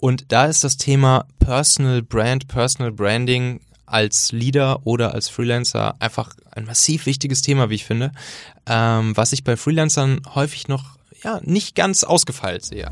Und da ist das Thema Personal Brand, Personal Branding als Leader oder als Freelancer einfach ein massiv wichtiges Thema, wie ich finde, ähm, was ich bei Freelancern häufig noch ja nicht ganz ausgefeilt sehe.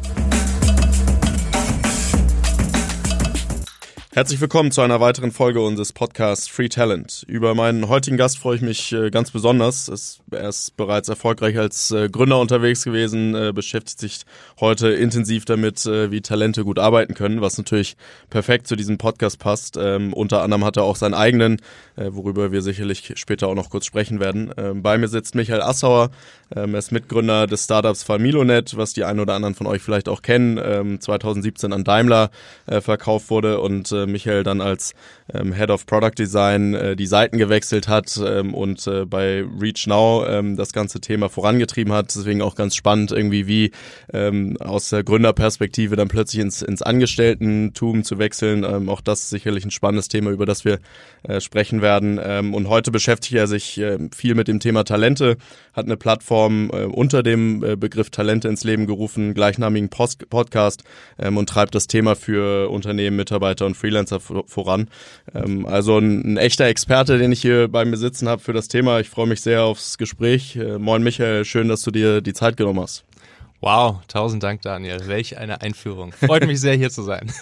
Herzlich willkommen zu einer weiteren Folge unseres Podcasts Free Talent. Über meinen heutigen Gast freue ich mich äh, ganz besonders. Er ist bereits erfolgreich als äh, Gründer unterwegs gewesen, äh, beschäftigt sich heute intensiv damit, wie Talente gut arbeiten können, was natürlich perfekt zu diesem Podcast passt. Ähm, unter anderem hat er auch seinen eigenen, worüber wir sicherlich später auch noch kurz sprechen werden. Ähm, bei mir sitzt Michael Assauer. Ähm, er ist Mitgründer des Startups Familonet, was die einen oder anderen von euch vielleicht auch kennen. 2017 an Daimler verkauft wurde und Michael dann als ähm, Head of Product Design äh, die Seiten gewechselt hat ähm, und äh, bei Reach Now ähm, das ganze Thema vorangetrieben hat. Deswegen auch ganz spannend irgendwie, wie ähm, aus der Gründerperspektive dann plötzlich ins, ins Angestelltentum zu wechseln. Ähm, auch das ist sicherlich ein spannendes Thema, über das wir äh, sprechen werden. Ähm, und heute beschäftigt er sich äh, viel mit dem Thema Talente, hat eine Plattform äh, unter dem äh, Begriff Talente ins Leben gerufen, gleichnamigen Post Podcast ähm, und treibt das Thema für Unternehmen, Mitarbeiter und Freelancer voran. Ähm, also ein, ein, echter Experte, den ich hier bei mir sitzen habe für das Thema. Ich freue mich sehr aufs Gespräch. Äh, moin Michael, schön, dass du dir die Zeit genommen hast. Wow, tausend Dank, Daniel. Welch eine Einführung. Freut mich sehr, hier zu sein.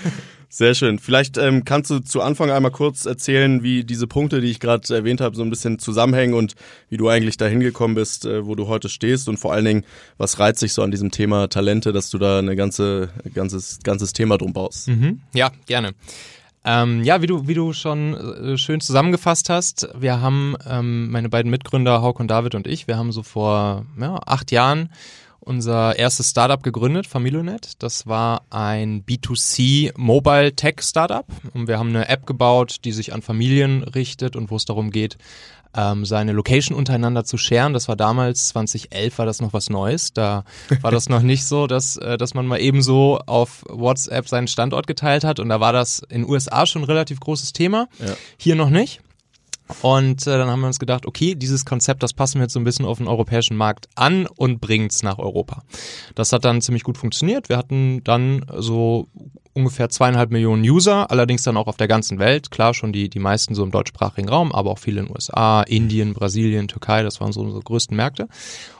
Sehr schön. Vielleicht ähm, kannst du zu Anfang einmal kurz erzählen, wie diese Punkte, die ich gerade erwähnt habe, so ein bisschen zusammenhängen und wie du eigentlich dahin gekommen bist, äh, wo du heute stehst und vor allen Dingen, was reizt sich so an diesem Thema Talente, dass du da eine ganze ganzes ganzes Thema drum baust. Mhm. Ja, gerne. Ähm, ja, wie du, wie du schon äh, schön zusammengefasst hast, wir haben, ähm, meine beiden Mitgründer, Hauk und David und ich, wir haben so vor ja, acht Jahren unser erstes Startup gegründet, Familionet. Das war ein B2C Mobile Tech Startup und wir haben eine App gebaut, die sich an Familien richtet und wo es darum geht, ähm, seine Location untereinander zu scheren. Das war damals, 2011 war das noch was Neues. Da war das noch nicht so, dass, äh, dass man mal ebenso auf WhatsApp seinen Standort geteilt hat. Und da war das in den USA schon ein relativ großes Thema. Ja. Hier noch nicht. Und äh, dann haben wir uns gedacht, okay, dieses Konzept, das passen wir jetzt so ein bisschen auf den europäischen Markt an und bringt's nach Europa. Das hat dann ziemlich gut funktioniert. Wir hatten dann so ungefähr zweieinhalb Millionen User, allerdings dann auch auf der ganzen Welt. Klar, schon die, die meisten so im deutschsprachigen Raum, aber auch viele in den USA, Indien, Brasilien, Türkei, das waren so unsere größten Märkte.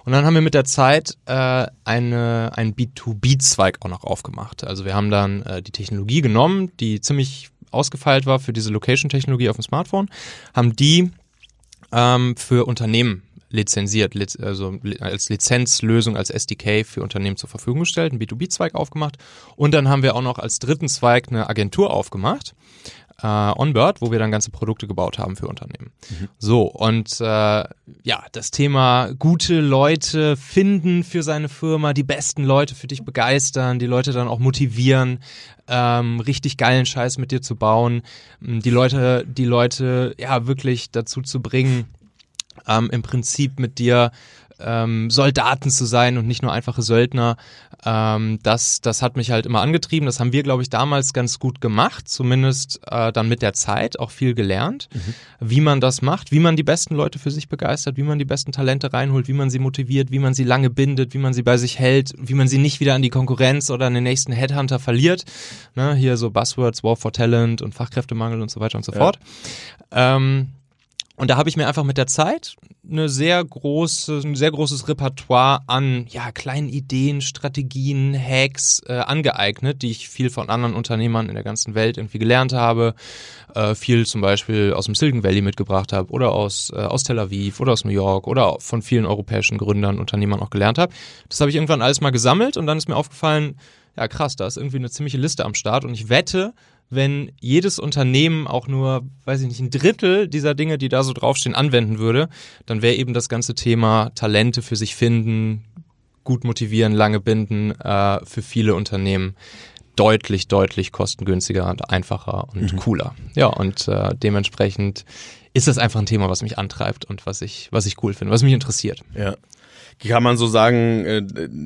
Und dann haben wir mit der Zeit äh, eine, einen B2B-Zweig auch noch aufgemacht. Also wir haben dann äh, die Technologie genommen, die ziemlich ausgefeilt war für diese Location-Technologie auf dem Smartphone, haben die ähm, für Unternehmen lizenziert, also als Lizenzlösung, als SDK für Unternehmen zur Verfügung gestellt, einen B2B-Zweig aufgemacht. Und dann haben wir auch noch als dritten Zweig eine Agentur aufgemacht, äh, Onbird, wo wir dann ganze Produkte gebaut haben für Unternehmen. Mhm. So, und äh, ja, das Thema gute Leute finden für seine Firma, die besten Leute für dich begeistern, die Leute dann auch motivieren, ähm, richtig geilen Scheiß mit dir zu bauen, die Leute, die Leute ja wirklich dazu zu bringen, ähm, im Prinzip mit dir ähm, Soldaten zu sein und nicht nur einfache Söldner. Ähm, das, das hat mich halt immer angetrieben. Das haben wir, glaube ich, damals ganz gut gemacht, zumindest äh, dann mit der Zeit auch viel gelernt, mhm. wie man das macht, wie man die besten Leute für sich begeistert, wie man die besten Talente reinholt, wie man sie motiviert, wie man sie lange bindet, wie man sie bei sich hält, wie man sie nicht wieder an die Konkurrenz oder an den nächsten Headhunter verliert. Ne, hier so Buzzwords, War for Talent und Fachkräftemangel und so weiter und so ja. fort. Ähm, und da habe ich mir einfach mit der Zeit eine sehr große, ein sehr großes Repertoire an ja, kleinen Ideen, Strategien, Hacks äh, angeeignet, die ich viel von anderen Unternehmern in der ganzen Welt irgendwie gelernt habe. Äh, viel zum Beispiel aus dem Silicon Valley mitgebracht habe oder aus, äh, aus Tel Aviv oder aus New York oder von vielen europäischen Gründern, Unternehmern auch gelernt habe. Das habe ich irgendwann alles mal gesammelt und dann ist mir aufgefallen, ja krass, da ist irgendwie eine ziemliche Liste am Start und ich wette, wenn jedes Unternehmen auch nur, weiß ich nicht, ein Drittel dieser Dinge, die da so draufstehen, anwenden würde, dann wäre eben das ganze Thema Talente für sich finden, gut motivieren, lange binden, äh, für viele Unternehmen deutlich, deutlich kostengünstiger und einfacher und mhm. cooler. Ja, und äh, dementsprechend ist das einfach ein Thema, was mich antreibt und was ich, was ich cool finde, was mich interessiert. Ja. Kann man so sagen, äh,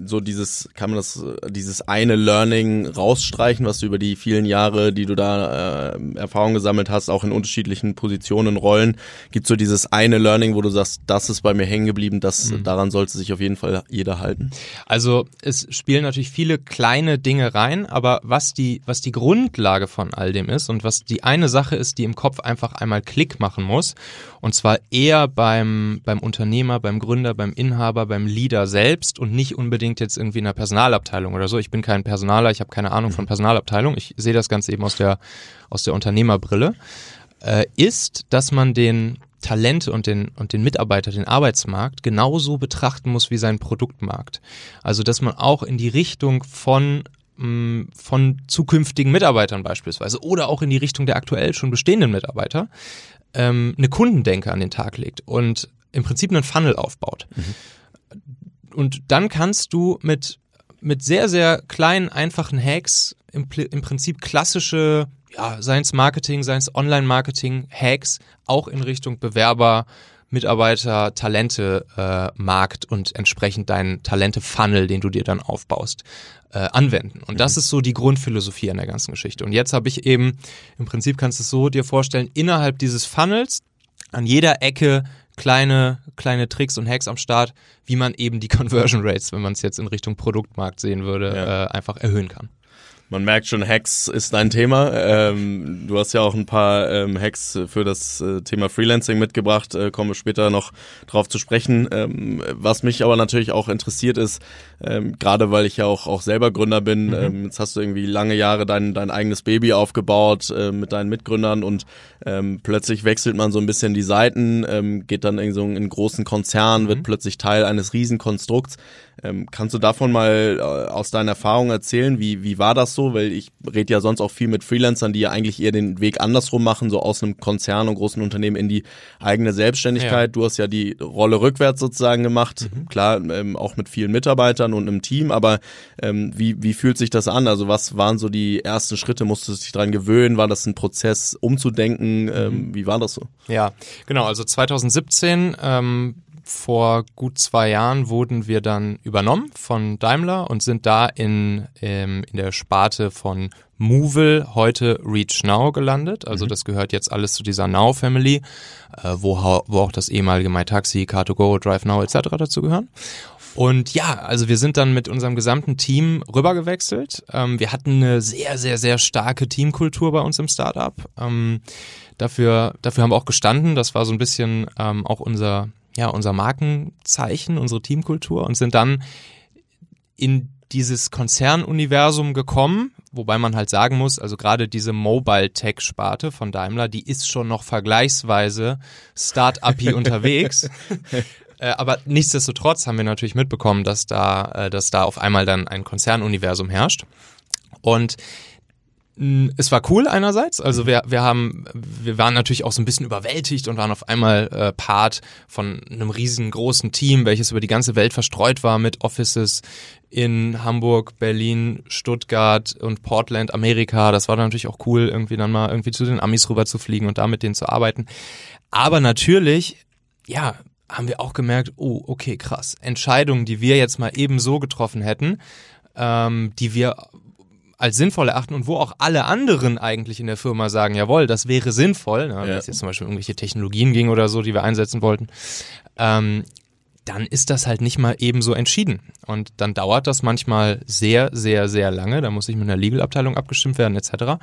so dieses, kann man das, dieses eine Learning rausstreichen, was du über die vielen Jahre, die du da äh, Erfahrung gesammelt hast, auch in unterschiedlichen Positionen, Rollen, gibt so dieses eine Learning, wo du sagst, das ist bei mir hängen geblieben, das mhm. daran sollte sich auf jeden Fall jeder halten? Also es spielen natürlich viele kleine Dinge rein, aber was die, was die Grundlage von all dem ist und was die eine Sache ist, die im Kopf einfach einmal Klick machen muss, und zwar eher beim, beim Unternehmer, beim Gründer, beim Inhaber, beim Leader selbst und nicht unbedingt jetzt irgendwie in einer Personalabteilung oder so. Ich bin kein Personaler, ich habe keine Ahnung von mhm. Personalabteilung. Ich sehe das Ganze eben aus der, aus der Unternehmerbrille. Äh, ist, dass man den Talente und den, und den Mitarbeiter, den Arbeitsmarkt genauso betrachten muss wie seinen Produktmarkt. Also, dass man auch in die Richtung von mm, von zukünftigen Mitarbeitern beispielsweise oder auch in die Richtung der aktuell schon bestehenden Mitarbeiter ähm, eine Kundendenke an den Tag legt und im Prinzip einen Funnel aufbaut. Mhm. Und dann kannst du mit, mit sehr, sehr kleinen, einfachen Hacks im, im Prinzip klassische, ja, seien es Marketing, seien es Online-Marketing, Hacks auch in Richtung Bewerber, Mitarbeiter, Talente, äh, Markt und entsprechend deinen Talente-Funnel, den du dir dann aufbaust, äh, anwenden. Und das mhm. ist so die Grundphilosophie an der ganzen Geschichte. Und jetzt habe ich eben, im Prinzip kannst du es so dir vorstellen, innerhalb dieses Funnels an jeder Ecke kleine, kleine Tricks und Hacks am Start, wie man eben die Conversion Rates, wenn man es jetzt in Richtung Produktmarkt sehen würde, ja. äh, einfach erhöhen kann. Man merkt schon, Hacks ist dein Thema. Ähm, du hast ja auch ein paar ähm, Hacks für das äh, Thema Freelancing mitgebracht, äh, kommen wir später noch drauf zu sprechen. Ähm, was mich aber natürlich auch interessiert ist, ähm, gerade weil ich ja auch, auch selber Gründer bin, mhm. ähm, jetzt hast du irgendwie lange Jahre dein, dein eigenes Baby aufgebaut äh, mit deinen Mitgründern und ähm, plötzlich wechselt man so ein bisschen die Seiten, geht dann in so einen großen Konzern, mhm. wird plötzlich Teil eines Riesenkonstrukts. Ähm, kannst du davon mal äh, aus deiner Erfahrung erzählen? Wie, wie war das so? Weil ich rede ja sonst auch viel mit Freelancern, die ja eigentlich eher den Weg andersrum machen, so aus einem Konzern und großen Unternehmen in die eigene Selbstständigkeit. Ja. Du hast ja die Rolle rückwärts sozusagen gemacht. Mhm. Klar, ähm, auch mit vielen Mitarbeitern und einem Team, aber ähm, wie, wie fühlt sich das an? Also was waren so die ersten Schritte? Musstest du dich dran gewöhnen? War das ein Prozess umzudenken? Ähm, mhm. Wie war das so? Ja, genau. Also 2017 ähm, vor gut zwei Jahren wurden wir dann übernommen von Daimler und sind da in, ähm, in der Sparte von Movil, heute Reach Now gelandet. Also mhm. das gehört jetzt alles zu dieser Now Family, äh, wo, wo auch das ehemalige MyTaxi, Car2Go, Drive Now etc. dazu gehören. Und ja, also wir sind dann mit unserem gesamten Team rübergewechselt. Ähm, wir hatten eine sehr, sehr, sehr starke Teamkultur bei uns im Startup. Ähm, dafür, dafür haben wir auch gestanden. Das war so ein bisschen ähm, auch unser, ja, unser Markenzeichen, unsere Teamkultur und sind dann in dieses Konzernuniversum gekommen, wobei man halt sagen muss, also gerade diese Mobile Tech Sparte von Daimler, die ist schon noch vergleichsweise Start-upy unterwegs. Äh, aber nichtsdestotrotz haben wir natürlich mitbekommen, dass da, äh, dass da auf einmal dann ein Konzernuniversum herrscht. Und es war cool einerseits, also wir, wir haben, wir waren natürlich auch so ein bisschen überwältigt und waren auf einmal äh, Part von einem riesengroßen Team, welches über die ganze Welt verstreut war mit Offices in Hamburg, Berlin, Stuttgart und Portland, Amerika. Das war dann natürlich auch cool, irgendwie dann mal irgendwie zu den Amis rüber zu fliegen und da mit denen zu arbeiten. Aber natürlich, ja, haben wir auch gemerkt, oh, okay, krass. Entscheidungen, die wir jetzt mal eben so getroffen hätten, ähm, die wir als sinnvoll erachten und wo auch alle anderen eigentlich in der Firma sagen, jawohl, das wäre sinnvoll, ne, wenn es jetzt zum Beispiel irgendwelche Technologien ging oder so, die wir einsetzen wollten, ähm, dann ist das halt nicht mal ebenso entschieden. Und dann dauert das manchmal sehr, sehr, sehr lange. Da muss ich mit einer Legal-Abteilung abgestimmt werden, etc.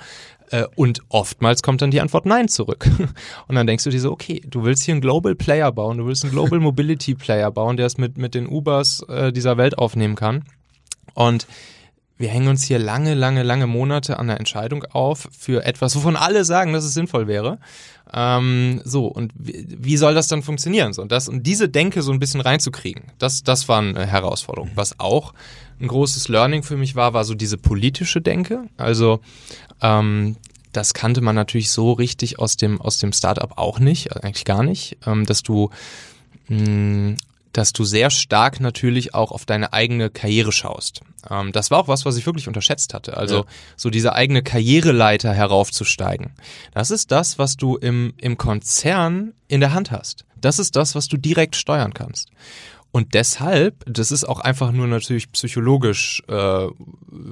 Äh, und oftmals kommt dann die Antwort Nein zurück. Und dann denkst du dir so, okay, du willst hier einen Global Player bauen, du willst einen Global Mobility Player bauen, der es mit, mit den Ubers äh, dieser Welt aufnehmen kann. Und wir hängen uns hier lange, lange, lange Monate an der Entscheidung auf für etwas, wovon alle sagen, dass es sinnvoll wäre. Ähm, so, und wie, wie, soll das dann funktionieren? So, und, das, und diese Denke so ein bisschen reinzukriegen, das, das war eine Herausforderung. Was auch ein großes Learning für mich war, war so diese politische Denke. Also ähm, das kannte man natürlich so richtig aus dem, aus dem Startup auch nicht, eigentlich gar nicht, ähm, dass du mh, dass du sehr stark natürlich auch auf deine eigene Karriere schaust. Ähm, das war auch was, was ich wirklich unterschätzt hatte. Also ja. so diese eigene Karriereleiter heraufzusteigen. Das ist das, was du im, im Konzern in der Hand hast. Das ist das, was du direkt steuern kannst. Und deshalb, das ist auch einfach nur natürlich psychologisch äh,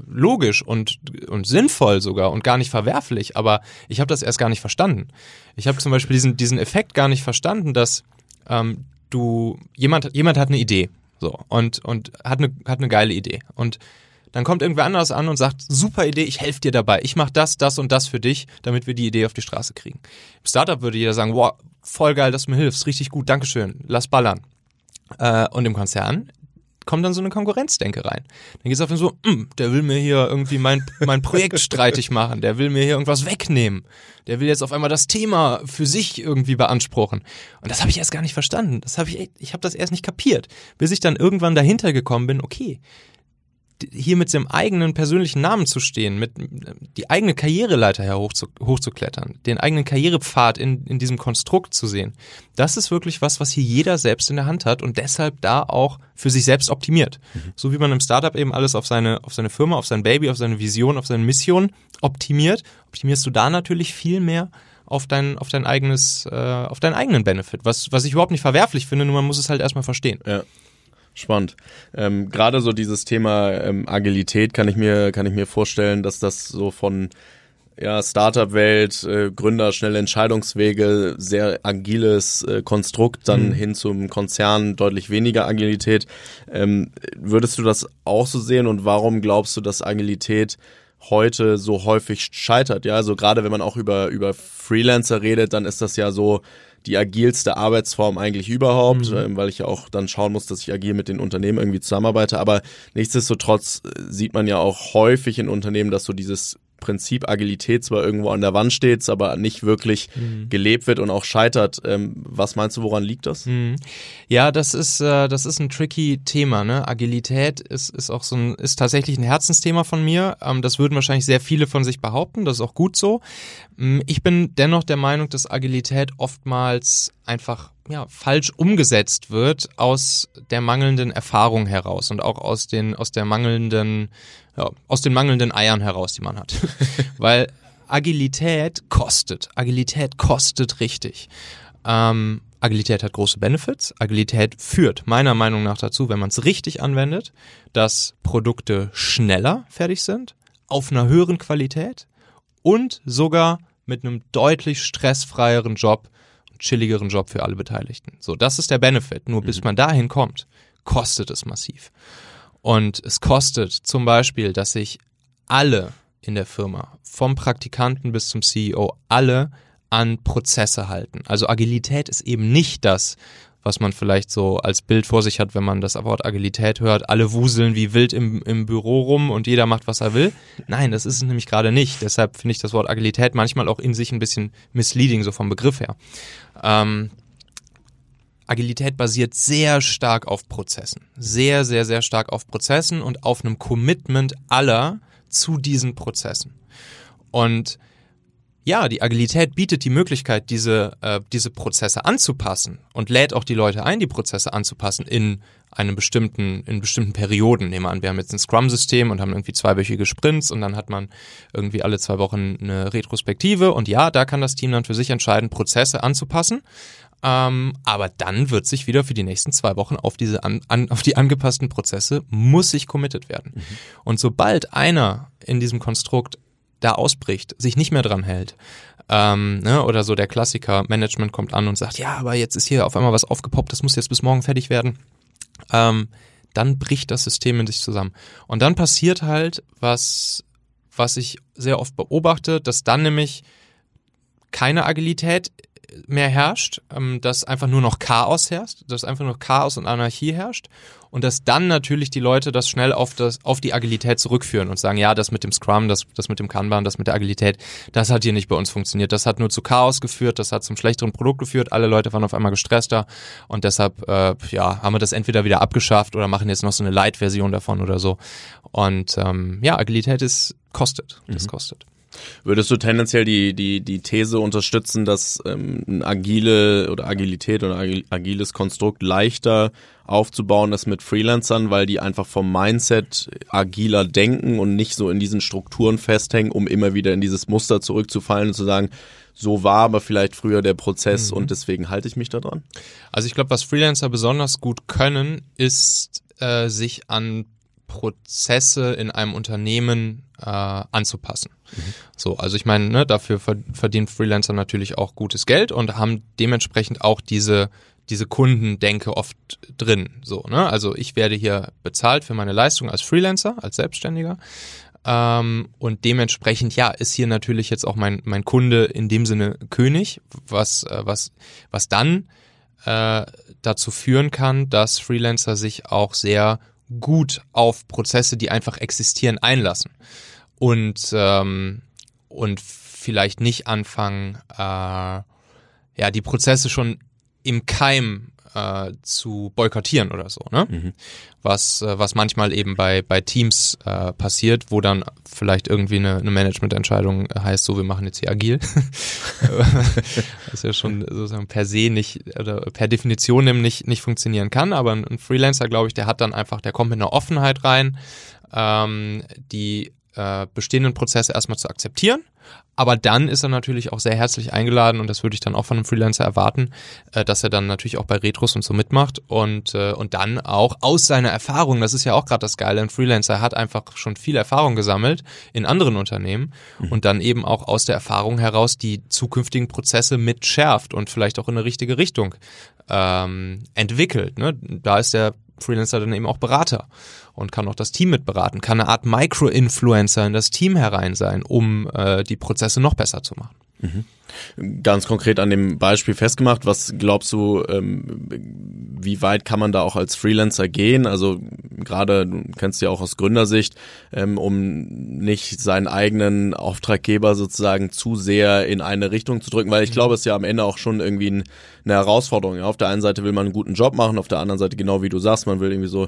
logisch und, und sinnvoll sogar und gar nicht verwerflich, aber ich habe das erst gar nicht verstanden. Ich habe zum Beispiel diesen, diesen Effekt gar nicht verstanden, dass ähm, du, jemand, jemand hat eine Idee so und, und hat, eine, hat eine geile Idee. Und dann kommt irgendwer anders an und sagt, super Idee, ich helfe dir dabei. Ich mache das, das und das für dich, damit wir die Idee auf die Straße kriegen. Im Startup würde jeder sagen, wow, voll geil, dass du mir hilfst, richtig gut, Dankeschön, lass ballern. Äh, und im Konzern kommt dann so eine Konkurrenzdenke rein. Dann geht es auf den so, mm, der will mir hier irgendwie mein, mein Projekt streitig machen, der will mir hier irgendwas wegnehmen, der will jetzt auf einmal das Thema für sich irgendwie beanspruchen. Und das habe ich erst gar nicht verstanden. Das habe ich, ich habe das erst nicht kapiert, bis ich dann irgendwann dahinter gekommen bin. Okay, hier mit dem eigenen persönlichen Namen zu stehen, mit die eigene Karriereleiter her hoch zu, hochzuklettern, den eigenen Karrierepfad in, in diesem Konstrukt zu sehen, das ist wirklich was, was hier jeder selbst in der Hand hat und deshalb da auch für sich selbst optimiert. Mhm. So wie man im Startup eben alles auf seine, auf seine Firma, auf sein Baby, auf seine Vision, auf seine Mission optimiert, optimierst du da natürlich viel mehr auf dein, auf dein eigenes, äh, auf deinen eigenen Benefit, was, was ich überhaupt nicht verwerflich finde, nur man muss es halt erstmal verstehen. Ja. Spannend. Ähm, Gerade so dieses Thema ähm, Agilität kann ich mir kann ich mir vorstellen, dass das so von ja, Startup-Welt, äh, Gründer, schnelle Entscheidungswege, sehr agiles äh, Konstrukt, dann mhm. hin zum Konzern deutlich weniger Agilität. Ähm, würdest du das auch so sehen und warum glaubst du, dass Agilität heute so häufig scheitert? Ja, also gerade wenn man auch über, über Freelancer redet, dann ist das ja so, die agilste Arbeitsform eigentlich überhaupt, mhm. ähm, weil ich ja auch dann schauen muss, dass ich agil mit den Unternehmen irgendwie zusammenarbeite. Aber nichtsdestotrotz äh, sieht man ja auch häufig in Unternehmen, dass so dieses Prinzip Agilität zwar irgendwo an der Wand steht, aber nicht wirklich mhm. gelebt wird und auch scheitert. Ähm, was meinst du, woran liegt das? Mhm. Ja, das ist, äh, das ist ein tricky Thema. Ne? Agilität ist, ist auch so ein, ist tatsächlich ein Herzensthema von mir. Ähm, das würden wahrscheinlich sehr viele von sich behaupten. Das ist auch gut so. Ähm, ich bin dennoch der Meinung, dass Agilität oftmals einfach ja, falsch umgesetzt wird aus der mangelnden Erfahrung heraus und auch aus den aus der mangelnden ja, aus den mangelnden Eiern heraus, die man hat. Weil Agilität kostet. Agilität kostet richtig. Ähm, Agilität hat große Benefits. Agilität führt meiner Meinung nach dazu, wenn man es richtig anwendet, dass Produkte schneller fertig sind, auf einer höheren Qualität und sogar mit einem deutlich stressfreieren Job, chilligeren Job für alle Beteiligten. So, das ist der Benefit. Nur bis mhm. man dahin kommt, kostet es massiv. Und es kostet zum Beispiel, dass sich alle in der Firma, vom Praktikanten bis zum CEO, alle an Prozesse halten. Also Agilität ist eben nicht das, was man vielleicht so als Bild vor sich hat, wenn man das Wort Agilität hört. Alle wuseln wie wild im, im Büro rum und jeder macht, was er will. Nein, das ist es nämlich gerade nicht. Deshalb finde ich das Wort Agilität manchmal auch in sich ein bisschen misleading, so vom Begriff her. Ähm, Agilität basiert sehr stark auf Prozessen. Sehr, sehr, sehr stark auf Prozessen und auf einem Commitment aller zu diesen Prozessen. Und ja, die Agilität bietet die Möglichkeit, diese, äh, diese Prozesse anzupassen und lädt auch die Leute ein, die Prozesse anzupassen in einem bestimmten, in bestimmten Perioden. Nehmen wir an, wir haben jetzt ein Scrum-System und haben irgendwie zweiwöchige Sprints und dann hat man irgendwie alle zwei Wochen eine Retrospektive und ja, da kann das Team dann für sich entscheiden, Prozesse anzupassen. Ähm, aber dann wird sich wieder für die nächsten zwei Wochen auf diese an, an, auf die angepassten Prozesse muss sich committed werden. Mhm. Und sobald einer in diesem Konstrukt da ausbricht, sich nicht mehr dran hält, ähm, ne, oder so der Klassiker, Management kommt an und sagt, ja, aber jetzt ist hier auf einmal was aufgepoppt, das muss jetzt bis morgen fertig werden, ähm, dann bricht das System in sich zusammen. Und dann passiert halt, was, was ich sehr oft beobachte, dass dann nämlich keine Agilität mehr herrscht, ähm, dass einfach nur noch Chaos herrscht, dass einfach nur Chaos und Anarchie herrscht und dass dann natürlich die Leute das schnell auf, das, auf die Agilität zurückführen und sagen, ja, das mit dem Scrum, das, das mit dem Kanban, das mit der Agilität, das hat hier nicht bei uns funktioniert. Das hat nur zu Chaos geführt, das hat zum schlechteren Produkt geführt, alle Leute waren auf einmal gestresster und deshalb äh, ja, haben wir das entweder wieder abgeschafft oder machen jetzt noch so eine Light-Version davon oder so. Und ähm, ja, Agilität ist kostet. Das mhm. kostet. Würdest du tendenziell die, die, die These unterstützen, dass ähm, ein agile oder Agilität oder agiles Konstrukt leichter aufzubauen ist mit Freelancern, weil die einfach vom Mindset agiler denken und nicht so in diesen Strukturen festhängen, um immer wieder in dieses Muster zurückzufallen und zu sagen, so war aber vielleicht früher der Prozess mhm. und deswegen halte ich mich da dran? Also ich glaube, was Freelancer besonders gut können, ist äh, sich an Prozesse in einem Unternehmen äh, anzupassen. Mhm. So, also ich meine, ne, dafür verdienen Freelancer natürlich auch gutes Geld und haben dementsprechend auch diese diese Kundendenke oft drin. So, ne? Also ich werde hier bezahlt für meine Leistung als Freelancer, als Selbstständiger. Ähm, und dementsprechend, ja, ist hier natürlich jetzt auch mein, mein Kunde in dem Sinne König, was, äh, was, was dann äh, dazu führen kann, dass Freelancer sich auch sehr gut auf Prozesse, die einfach existieren, einlassen. Und, ähm, und vielleicht nicht anfangen, äh, ja, die Prozesse schon im Keim äh, zu boykottieren oder so, ne? Mhm. Was, äh, was manchmal eben bei, bei Teams äh, passiert, wo dann vielleicht irgendwie eine, eine Managemententscheidung heißt, so wir machen jetzt hier agil. was ja schon sozusagen per se nicht oder per Definition nicht, nicht funktionieren kann. Aber ein Freelancer, glaube ich, der hat dann einfach, der kommt mit einer Offenheit rein, ähm, die äh, bestehenden Prozesse erstmal zu akzeptieren aber dann ist er natürlich auch sehr herzlich eingeladen und das würde ich dann auch von einem Freelancer erwarten, äh, dass er dann natürlich auch bei Retros und so mitmacht und, äh, und dann auch aus seiner Erfahrung, das ist ja auch gerade das Geile, ein Freelancer hat einfach schon viel Erfahrung gesammelt in anderen Unternehmen mhm. und dann eben auch aus der Erfahrung heraus die zukünftigen Prozesse mitschärft und vielleicht auch in eine richtige Richtung ähm, entwickelt. Ne? Da ist der Freelancer dann eben auch Berater und kann auch das Team mitberaten, kann eine Art Micro-Influencer in das Team herein sein, um äh, die Prozesse noch besser zu machen. Mhm. Ganz konkret an dem Beispiel festgemacht, was glaubst du, ähm, wie weit kann man da auch als Freelancer gehen? Also gerade, du kennst ja auch aus Gründersicht, ähm, um nicht seinen eigenen Auftraggeber sozusagen zu sehr in eine Richtung zu drücken, weil ich mhm. glaube, es ist ja am Ende auch schon irgendwie ein, eine Herausforderung. Ja, auf der einen Seite will man einen guten Job machen, auf der anderen Seite genau wie du sagst, man will irgendwie so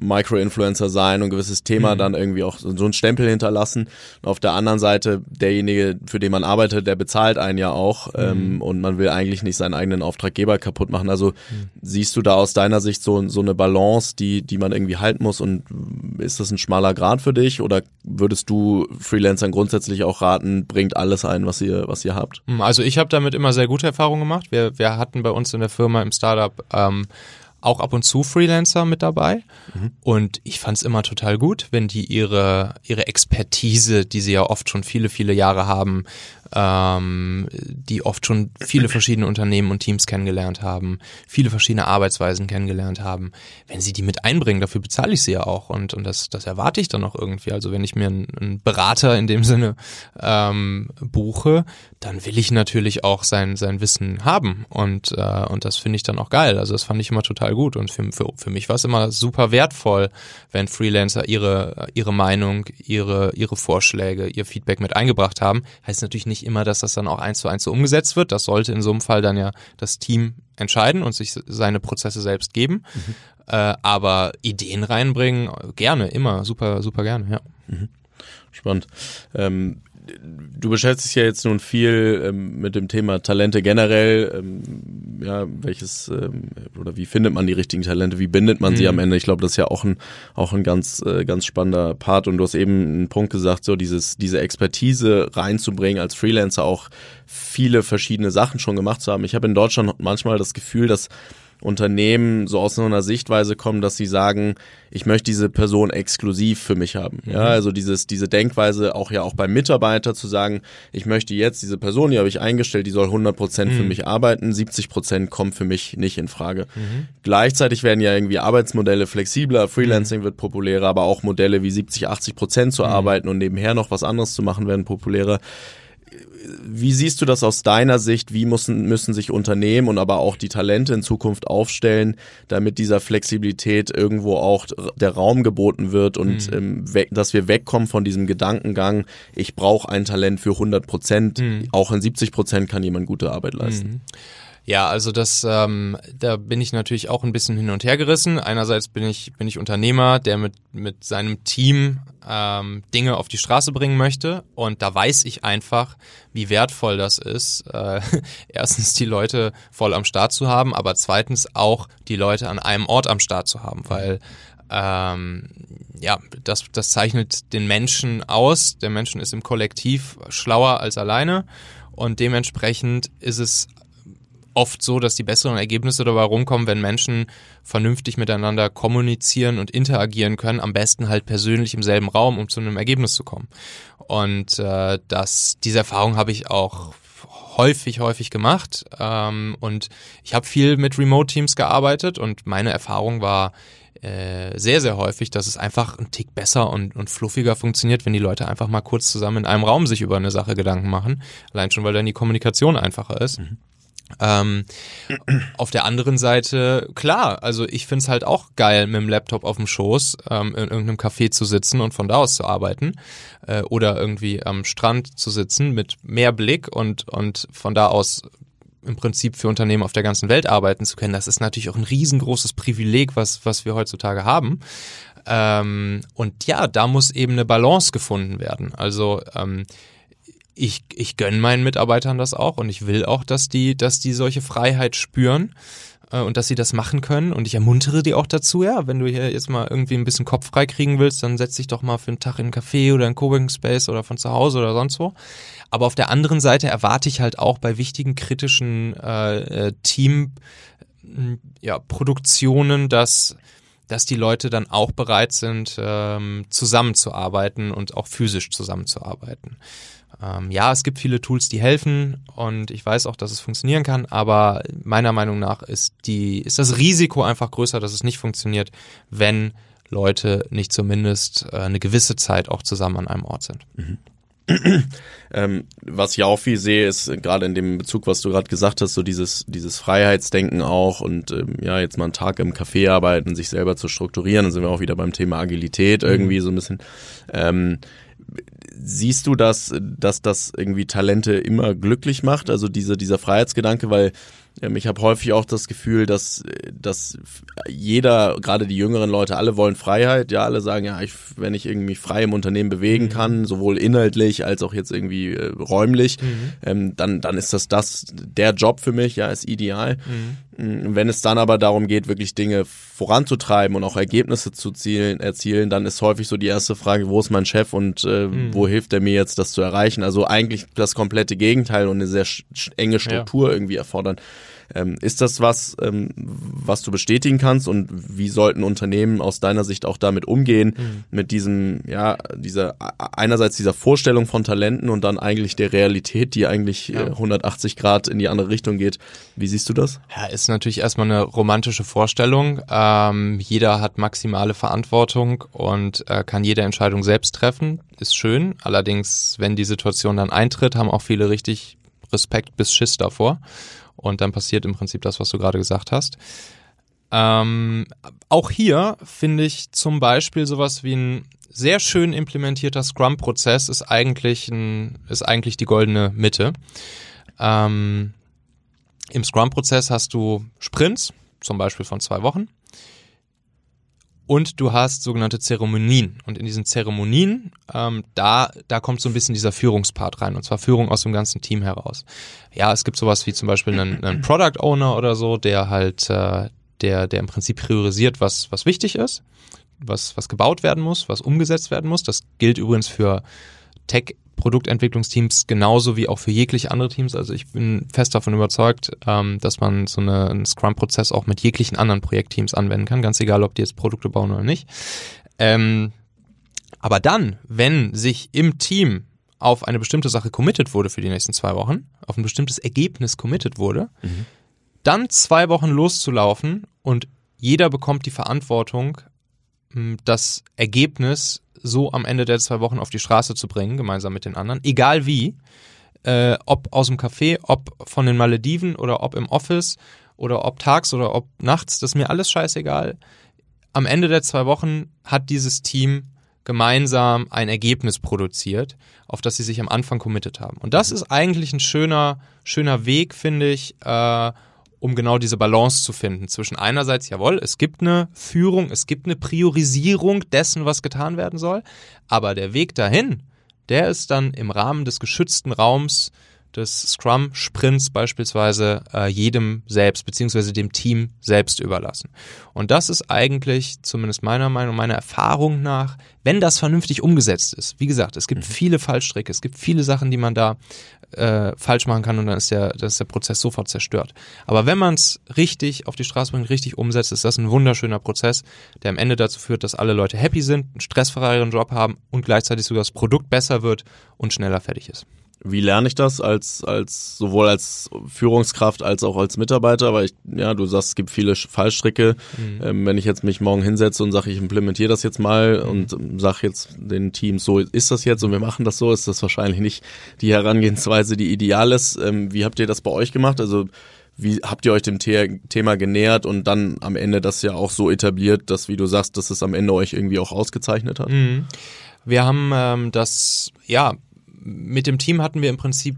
Micro-Influencer sein und ein gewisses Thema mhm. dann irgendwie auch so einen Stempel hinterlassen. Und auf der anderen Seite, derjenige, für den man arbeitet, der bezahlt einen ja auch mhm. ähm, und man will eigentlich nicht seinen eigenen Auftraggeber kaputt machen. Also mhm. siehst du da aus deiner Sicht so, so eine Balance, die, die man irgendwie halten muss und ist das ein schmaler Grad für dich oder würdest du Freelancern grundsätzlich auch raten, bringt alles ein, was ihr, was ihr habt? Also ich habe damit immer sehr gute Erfahrungen gemacht. Wir, wir hatten bei uns in der Firma im Startup ähm, auch ab und zu Freelancer mit dabei. Mhm. Und ich fand es immer total gut, wenn die ihre, ihre Expertise, die sie ja oft schon viele, viele Jahre haben, ähm, die oft schon viele verschiedene Unternehmen und Teams kennengelernt haben, viele verschiedene Arbeitsweisen kennengelernt haben. Wenn sie die mit einbringen, dafür bezahle ich sie ja auch und, und das, das erwarte ich dann auch irgendwie. Also wenn ich mir einen, einen Berater in dem Sinne ähm, buche, dann will ich natürlich auch sein, sein Wissen haben und, äh, und das finde ich dann auch geil. Also das fand ich immer total gut und für, für, für mich war es immer super wertvoll, wenn Freelancer ihre, ihre Meinung, ihre, ihre Vorschläge, ihr Feedback mit eingebracht haben. Heißt natürlich nicht immer, dass das dann auch eins zu eins so umgesetzt wird. Das sollte in so einem Fall dann ja das Team entscheiden und sich seine Prozesse selbst geben. Mhm. Äh, aber Ideen reinbringen, gerne, immer, super, super gerne, ja. Mhm. Spannend. Ähm, du beschäftigst dich ja jetzt nun viel ähm, mit dem Thema Talente generell. Ähm, ja, welches ähm, oder wie findet man die richtigen Talente? Wie bindet man mhm. sie am Ende? Ich glaube, das ist ja auch ein auch ein ganz äh, ganz spannender Part. Und du hast eben einen Punkt gesagt, so dieses diese Expertise reinzubringen als Freelancer auch viele verschiedene Sachen schon gemacht zu haben. Ich habe in Deutschland manchmal das Gefühl, dass Unternehmen so aus so einer Sichtweise kommen, dass sie sagen, ich möchte diese Person exklusiv für mich haben. Mhm. Ja, also dieses, diese Denkweise auch ja auch beim Mitarbeiter zu sagen, ich möchte jetzt diese Person, die habe ich eingestellt, die soll 100 Prozent mhm. für mich arbeiten, 70 Prozent kommen für mich nicht in Frage. Mhm. Gleichzeitig werden ja irgendwie Arbeitsmodelle flexibler, Freelancing mhm. wird populärer, aber auch Modelle wie 70, 80 Prozent zu mhm. arbeiten und nebenher noch was anderes zu machen werden populärer wie siehst du das aus deiner Sicht? Wie müssen, müssen sich Unternehmen und aber auch die Talente in Zukunft aufstellen, damit dieser Flexibilität irgendwo auch der Raum geboten wird und mhm. ähm, dass wir wegkommen von diesem Gedankengang, ich brauche ein Talent für 100 Prozent, mhm. auch in 70 Prozent kann jemand gute Arbeit leisten. Mhm. Ja, also das, ähm, da bin ich natürlich auch ein bisschen hin und her gerissen. Einerseits bin ich bin ich Unternehmer, der mit mit seinem Team ähm, Dinge auf die Straße bringen möchte und da weiß ich einfach, wie wertvoll das ist. Äh, erstens die Leute voll am Start zu haben, aber zweitens auch die Leute an einem Ort am Start zu haben, weil ähm, ja, das, das zeichnet den Menschen aus. Der Menschen ist im Kollektiv schlauer als alleine und dementsprechend ist es oft so, dass die besseren Ergebnisse dabei rumkommen, wenn Menschen vernünftig miteinander kommunizieren und interagieren können, am besten halt persönlich im selben Raum, um zu einem Ergebnis zu kommen. Und äh, das, diese Erfahrung habe ich auch häufig, häufig gemacht. Ähm, und ich habe viel mit Remote-Teams gearbeitet und meine Erfahrung war äh, sehr, sehr häufig, dass es einfach ein Tick besser und, und fluffiger funktioniert, wenn die Leute einfach mal kurz zusammen in einem Raum sich über eine Sache Gedanken machen. Allein schon, weil dann die Kommunikation einfacher ist. Mhm. Ähm, auf der anderen Seite, klar, also ich find's halt auch geil, mit dem Laptop auf dem Schoß ähm, in irgendeinem Café zu sitzen und von da aus zu arbeiten äh, oder irgendwie am Strand zu sitzen mit mehr Blick und, und von da aus im Prinzip für Unternehmen auf der ganzen Welt arbeiten zu können. Das ist natürlich auch ein riesengroßes Privileg, was, was wir heutzutage haben. Ähm, und ja, da muss eben eine Balance gefunden werden. Also ähm, ich, ich gönne meinen Mitarbeitern das auch und ich will auch, dass die, dass die solche Freiheit spüren äh, und dass sie das machen können. Und ich ermuntere die auch dazu, ja, wenn du hier jetzt mal irgendwie ein bisschen Kopf frei kriegen willst, dann setz dich doch mal für einen Tag in einen Café oder in Coworking Space oder von zu Hause oder sonst wo. Aber auf der anderen Seite erwarte ich halt auch bei wichtigen kritischen äh, äh Team ja, Produktionen, dass dass die Leute dann auch bereit sind, ähm, zusammenzuarbeiten und auch physisch zusammenzuarbeiten. Ähm, ja, es gibt viele Tools, die helfen und ich weiß auch, dass es funktionieren kann, aber meiner Meinung nach ist die, ist das Risiko einfach größer, dass es nicht funktioniert, wenn Leute nicht zumindest äh, eine gewisse Zeit auch zusammen an einem Ort sind. Mhm. ähm, was ich auch viel sehe, ist äh, gerade in dem Bezug, was du gerade gesagt hast, so dieses, dieses Freiheitsdenken auch und ähm, ja, jetzt mal einen Tag im Café arbeiten, sich selber zu strukturieren, dann sind wir auch wieder beim Thema Agilität irgendwie mhm. so ein bisschen. Ähm, siehst du, dass, dass das irgendwie Talente immer glücklich macht, also diese, dieser Freiheitsgedanke, weil ich habe häufig auch das Gefühl, dass, dass jeder, gerade die jüngeren Leute, alle wollen Freiheit. Ja, alle sagen, ja, ich, wenn ich irgendwie frei im Unternehmen bewegen mhm. kann, sowohl inhaltlich als auch jetzt irgendwie äh, räumlich, mhm. ähm, dann, dann ist das das, der Job für mich, ja, ist ideal. Mhm. Wenn es dann aber darum geht, wirklich Dinge voranzutreiben und auch Ergebnisse zu zielen, erzielen, dann ist häufig so die erste Frage, wo ist mein Chef und äh, mhm. wo hilft er mir jetzt, das zu erreichen? Also eigentlich das komplette Gegenteil und eine sehr enge Struktur ja. irgendwie erfordern. Ähm, ist das was, ähm, was du bestätigen kannst und wie sollten Unternehmen aus deiner Sicht auch damit umgehen, mhm. mit diesem, ja, dieser, einerseits dieser Vorstellung von Talenten und dann eigentlich der Realität, die eigentlich ja. äh, 180 Grad in die andere Richtung geht. Wie siehst du das? Ja, ist natürlich erstmal eine romantische Vorstellung. Ähm, jeder hat maximale Verantwortung und äh, kann jede Entscheidung selbst treffen. Ist schön. Allerdings, wenn die Situation dann eintritt, haben auch viele richtig Respekt bis Schiss davor. Und dann passiert im Prinzip das, was du gerade gesagt hast. Ähm, auch hier finde ich zum Beispiel sowas wie ein sehr schön implementierter Scrum-Prozess ist eigentlich ein, ist eigentlich die goldene Mitte. Ähm, Im Scrum-Prozess hast du Sprints, zum Beispiel von zwei Wochen. Und du hast sogenannte Zeremonien. Und in diesen Zeremonien, ähm, da, da kommt so ein bisschen dieser Führungspart rein. Und zwar Führung aus dem ganzen Team heraus. Ja, es gibt sowas wie zum Beispiel einen, einen Product Owner oder so, der halt, äh, der, der im Prinzip priorisiert, was, was wichtig ist, was, was gebaut werden muss, was umgesetzt werden muss. Das gilt übrigens für Tech Produktentwicklungsteams genauso wie auch für jegliche andere Teams. Also ich bin fest davon überzeugt, ähm, dass man so eine, einen Scrum-Prozess auch mit jeglichen anderen Projektteams anwenden kann, ganz egal, ob die jetzt Produkte bauen oder nicht. Ähm, aber dann, wenn sich im Team auf eine bestimmte Sache committed wurde für die nächsten zwei Wochen, auf ein bestimmtes Ergebnis committed wurde, mhm. dann zwei Wochen loszulaufen und jeder bekommt die Verantwortung, das Ergebnis so am Ende der zwei Wochen auf die Straße zu bringen, gemeinsam mit den anderen, egal wie, äh, ob aus dem Café, ob von den Malediven oder ob im Office oder ob tags oder ob nachts, das ist mir alles scheißegal. Am Ende der zwei Wochen hat dieses Team gemeinsam ein Ergebnis produziert, auf das sie sich am Anfang committed haben. Und das ist eigentlich ein schöner, schöner Weg, finde ich, äh, um genau diese Balance zu finden zwischen einerseits, jawohl, es gibt eine Führung, es gibt eine Priorisierung dessen, was getan werden soll, aber der Weg dahin, der ist dann im Rahmen des geschützten Raums des Scrum-Sprints beispielsweise äh, jedem selbst beziehungsweise dem Team selbst überlassen. Und das ist eigentlich, zumindest meiner Meinung, meiner Erfahrung nach, wenn das vernünftig umgesetzt ist. Wie gesagt, es gibt mhm. viele Fallstricke, es gibt viele Sachen, die man da äh, falsch machen kann und dann ist der, dann ist der Prozess sofort zerstört. Aber wenn man es richtig auf die Straße bringt, richtig umsetzt, ist das ein wunderschöner Prozess, der am Ende dazu führt, dass alle Leute happy sind, einen stressfreieren Job haben und gleichzeitig sogar das Produkt besser wird und schneller fertig ist wie lerne ich das als, als sowohl als Führungskraft als auch als Mitarbeiter? Weil ich, ja, du sagst, es gibt viele Fallstricke. Mhm. Ähm, wenn ich jetzt mich morgen hinsetze und sage, ich implementiere das jetzt mal mhm. und sage jetzt den Teams, so ist das jetzt und wir machen das so, ist das wahrscheinlich nicht die Herangehensweise, die ideal ist. Ähm, wie habt ihr das bei euch gemacht? Also wie habt ihr euch dem The Thema genähert und dann am Ende das ja auch so etabliert, dass, wie du sagst, dass es am Ende euch irgendwie auch ausgezeichnet hat? Mhm. Wir haben ähm, das, ja, mit dem Team hatten wir im Prinzip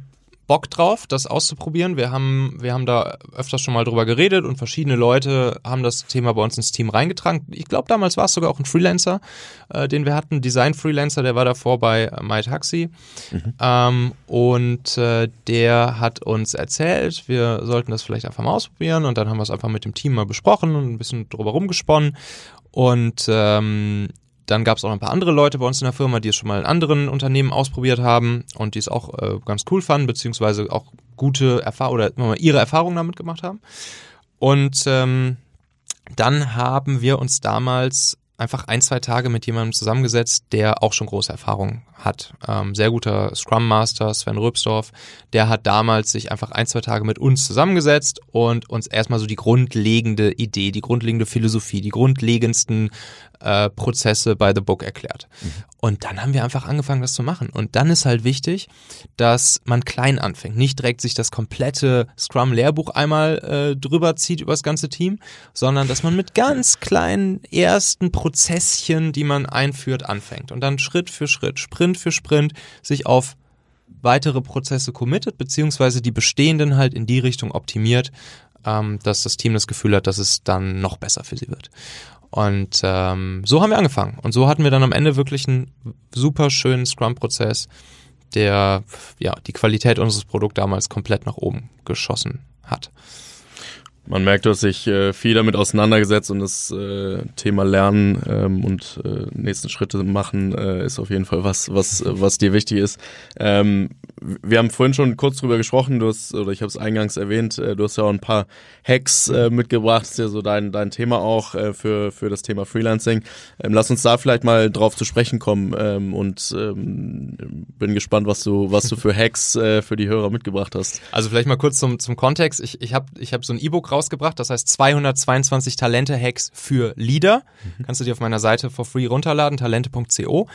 Bock drauf, das auszuprobieren. Wir haben, wir haben da öfters schon mal drüber geredet und verschiedene Leute haben das Thema bei uns ins Team reingetragen. Ich glaube, damals war es sogar auch ein Freelancer, äh, den wir hatten, Design-Freelancer, der war davor bei MyTaxi. Mhm. Ähm, und äh, der hat uns erzählt, wir sollten das vielleicht einfach mal ausprobieren und dann haben wir es einfach mit dem Team mal besprochen und ein bisschen drüber rumgesponnen. Und ähm, dann gab es auch ein paar andere Leute bei uns in der Firma, die es schon mal in anderen Unternehmen ausprobiert haben und die es auch äh, ganz cool fanden, beziehungsweise auch gute Erfahrungen oder ihre Erfahrungen damit gemacht haben. Und ähm, dann haben wir uns damals einfach ein, zwei Tage mit jemandem zusammengesetzt, der auch schon große Erfahrung hat. Ähm, sehr guter Scrum Master, Sven Rübsdorf, der hat damals sich einfach ein, zwei Tage mit uns zusammengesetzt und uns erstmal so die grundlegende Idee, die grundlegende Philosophie, die grundlegendsten äh, Prozesse by the book erklärt. Mhm. Und dann haben wir einfach angefangen, das zu machen. Und dann ist halt wichtig, dass man klein anfängt. Nicht direkt sich das komplette Scrum-Lehrbuch einmal äh, drüber zieht über das ganze Team, sondern dass man mit ganz kleinen ersten Prozesschen, die man einführt, anfängt. Und dann Schritt für Schritt, Sprint für Sprint sich auf weitere Prozesse committet, beziehungsweise die bestehenden halt in die Richtung optimiert, ähm, dass das Team das Gefühl hat, dass es dann noch besser für sie wird. Und ähm, so haben wir angefangen. Und so hatten wir dann am Ende wirklich einen super schönen Scrum-Prozess, der ja die Qualität unseres Produkts damals komplett nach oben geschossen hat. Man merkt, du hast dich äh, viel damit auseinandergesetzt und das äh, Thema Lernen ähm, und äh, nächsten Schritte machen äh, ist auf jeden Fall was, was, was dir wichtig ist. Ähm, wir haben vorhin schon kurz drüber gesprochen, du hast, oder ich habe es eingangs erwähnt, äh, du hast ja auch ein paar Hacks äh, mitgebracht, ist ja so dein, dein Thema auch äh, für, für das Thema Freelancing. Ähm, lass uns da vielleicht mal drauf zu sprechen kommen ähm, und ähm, bin gespannt, was du, was du für Hacks äh, für die Hörer mitgebracht hast. Also vielleicht mal kurz zum, zum Kontext. Ich, ich habe ich hab so ein E-Book rausgebracht, das heißt 222 Talente-Hacks für Leader. Mhm. Kannst du dir auf meiner Seite for free runterladen, talente.co.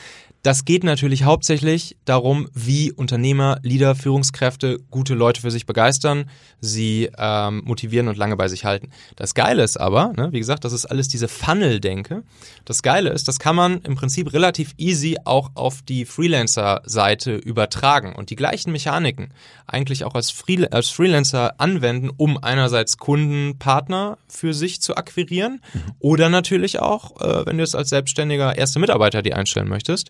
Das geht natürlich hauptsächlich darum, wie Unternehmer, Leader, Führungskräfte gute Leute für sich begeistern, sie ähm, motivieren und lange bei sich halten. Das Geile ist aber, ne, wie gesagt, das ist alles diese Funnel-Denke. Das Geile ist, das kann man im Prinzip relativ easy auch auf die Freelancer-Seite übertragen und die gleichen Mechaniken eigentlich auch als, Free als Freelancer anwenden, um einerseits Kunden, Partner für sich zu akquirieren mhm. oder natürlich auch, äh, wenn du es als selbstständiger erste Mitarbeiter die einstellen möchtest,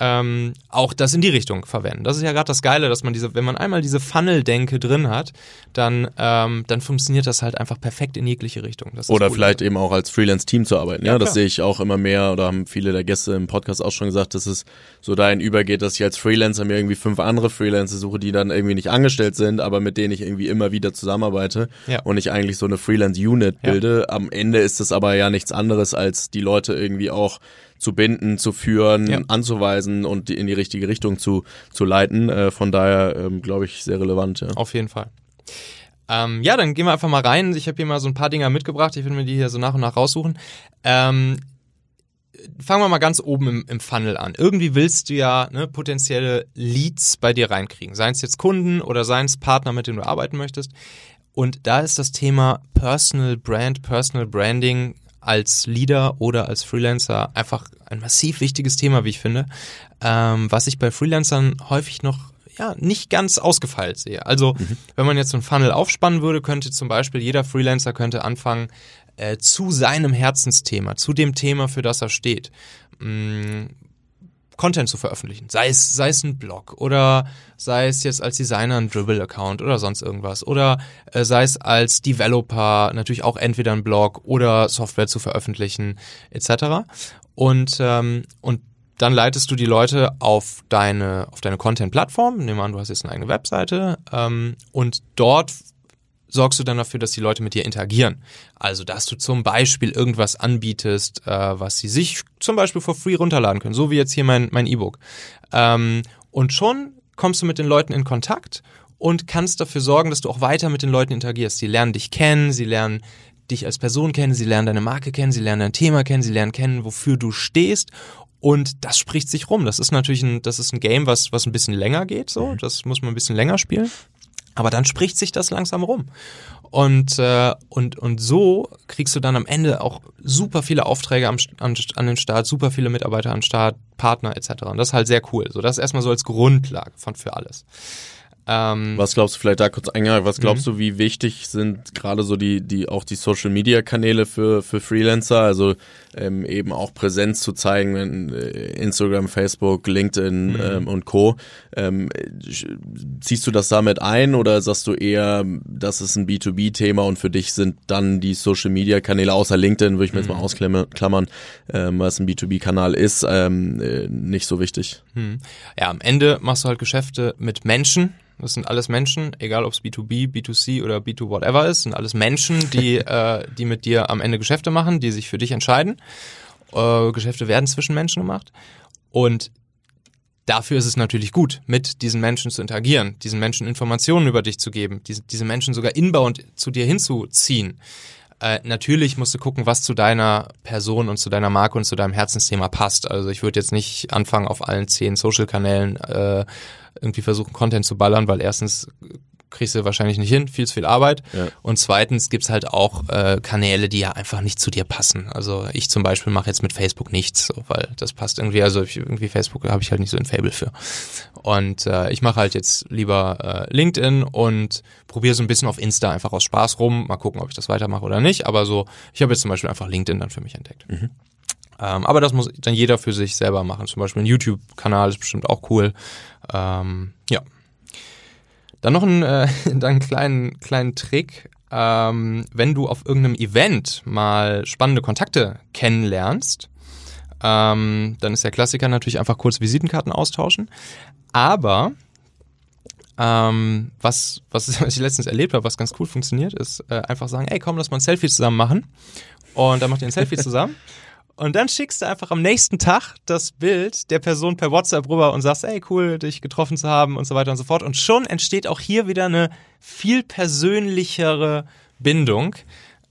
ähm, auch das in die Richtung verwenden. Das ist ja gerade das Geile, dass man diese, wenn man einmal diese Funnel-Denke drin hat, dann, ähm, dann funktioniert das halt einfach perfekt in jegliche Richtung. oder cool. vielleicht eben auch als Freelance-Team zu arbeiten. Ja, ja das sehe ich auch immer mehr oder haben viele der Gäste im Podcast auch schon gesagt, dass es so dahin übergeht, dass ich als Freelancer mir irgendwie fünf andere Freelancer suche, die dann irgendwie nicht angestellt sind, aber mit denen ich irgendwie immer wieder zusammenarbeite ja. und ich eigentlich so eine Freelance-Unit bilde. Ja. Am Ende ist es aber ja nichts anderes, als die Leute irgendwie auch zu binden, zu führen, ja. Anzuweisen und in die richtige Richtung zu, zu leiten. Äh, von daher ähm, glaube ich sehr relevant. Ja. Auf jeden Fall. Ähm, ja, dann gehen wir einfach mal rein. Ich habe hier mal so ein paar Dinger mitgebracht. Ich will mir die hier so nach und nach raussuchen. Ähm, fangen wir mal ganz oben im, im Funnel an. Irgendwie willst du ja ne, potenzielle Leads bei dir reinkriegen. Seien es jetzt Kunden oder seien es Partner, mit denen du arbeiten möchtest. Und da ist das Thema Personal Brand, Personal Branding als Leader oder als Freelancer einfach ein massiv wichtiges Thema, wie ich finde, ähm, was sich bei Freelancern häufig noch ja, nicht ganz ausgefeilt sehe. Also, mhm. wenn man jetzt so einen Funnel aufspannen würde, könnte zum Beispiel jeder Freelancer könnte anfangen, äh, zu seinem Herzensthema, zu dem Thema, für das er steht, mh, mm, Content zu veröffentlichen. Sei es, sei es ein Blog oder sei es jetzt als Designer ein Dribble-Account oder sonst irgendwas. Oder äh, sei es als Developer natürlich auch entweder ein Blog oder Software zu veröffentlichen, etc. Und, ähm, und dann leitest du die Leute auf deine, auf deine Content-Plattform. Nehmen wir an, du hast jetzt eine eigene Webseite ähm, und dort sorgst du dann dafür, dass die Leute mit dir interagieren. Also, dass du zum Beispiel irgendwas anbietest, äh, was sie sich zum Beispiel for free runterladen können, so wie jetzt hier mein mein E-Book. Ähm, und schon kommst du mit den Leuten in Kontakt und kannst dafür sorgen, dass du auch weiter mit den Leuten interagierst. Sie lernen dich kennen, sie lernen dich als Person kennen, sie lernen deine Marke kennen, sie lernen dein Thema kennen, sie lernen kennen, wofür du stehst und das spricht sich rum. Das ist natürlich ein, das ist ein Game, was, was ein bisschen länger geht, so. Mhm. Das muss man ein bisschen länger spielen. Aber dann spricht sich das langsam rum. Und, äh, und, und so kriegst du dann am Ende auch super viele Aufträge am, an, an den Start, super viele Mitarbeiter den Start, Partner etc. Und das ist halt sehr cool. So, das ist erstmal so als Grundlage von für alles. Ähm, was glaubst du, vielleicht da kurz eingegangen, was glaubst mhm. du, wie wichtig sind gerade so die, die, auch die Social Media Kanäle für, für Freelancer? Also ähm, eben auch Präsenz zu zeigen, wenn, äh, Instagram, Facebook, LinkedIn mhm. ähm, und Co. Ähm, ziehst du das damit ein oder sagst du eher, das ist ein B2B-Thema und für dich sind dann die Social Media Kanäle, außer LinkedIn, würde ich mir mhm. jetzt mal ausklammern, ähm, was ein B2B-Kanal ist, ähm, äh, nicht so wichtig? Mhm. Ja, am Ende machst du halt Geschäfte mit Menschen das sind alles Menschen, egal ob es B2B, B2C oder B2 whatever ist, sind alles Menschen, die, äh, die mit dir am Ende Geschäfte machen, die sich für dich entscheiden. Äh, Geschäfte werden zwischen Menschen gemacht. Und dafür ist es natürlich gut, mit diesen Menschen zu interagieren, diesen Menschen Informationen über dich zu geben, diese, diese Menschen sogar inbound zu dir hinzuziehen. Äh, natürlich musst du gucken, was zu deiner Person und zu deiner Marke und zu deinem Herzensthema passt. Also ich würde jetzt nicht anfangen, auf allen zehn Social-Kanälen äh, irgendwie versuchen, Content zu ballern, weil erstens kriegst du wahrscheinlich nicht hin, viel zu viel Arbeit. Ja. Und zweitens gibt's halt auch äh, Kanäle, die ja einfach nicht zu dir passen. Also ich zum Beispiel mache jetzt mit Facebook nichts, so, weil das passt irgendwie, also ich, irgendwie Facebook habe ich halt nicht so ein Fable für. Und äh, ich mache halt jetzt lieber äh, LinkedIn und probiere so ein bisschen auf Insta einfach aus Spaß rum. Mal gucken, ob ich das weitermache oder nicht. Aber so, ich habe jetzt zum Beispiel einfach LinkedIn dann für mich entdeckt. Mhm. Ähm, aber das muss dann jeder für sich selber machen. Zum Beispiel ein YouTube-Kanal ist bestimmt auch cool. Ähm, ja. Dann noch ein, äh, dann einen kleinen, kleinen Trick. Ähm, wenn du auf irgendeinem Event mal spannende Kontakte kennenlernst, ähm, dann ist der Klassiker natürlich einfach kurz Visitenkarten austauschen. Aber ähm, was, was, was ich letztens erlebt habe, was ganz cool funktioniert, ist äh, einfach sagen, ey komm, lass mal ein Selfie zusammen machen. Und dann macht ihr ein Selfie zusammen. Und dann schickst du einfach am nächsten Tag das Bild der Person per WhatsApp rüber und sagst, ey, cool, dich getroffen zu haben und so weiter und so fort. Und schon entsteht auch hier wieder eine viel persönlichere Bindung.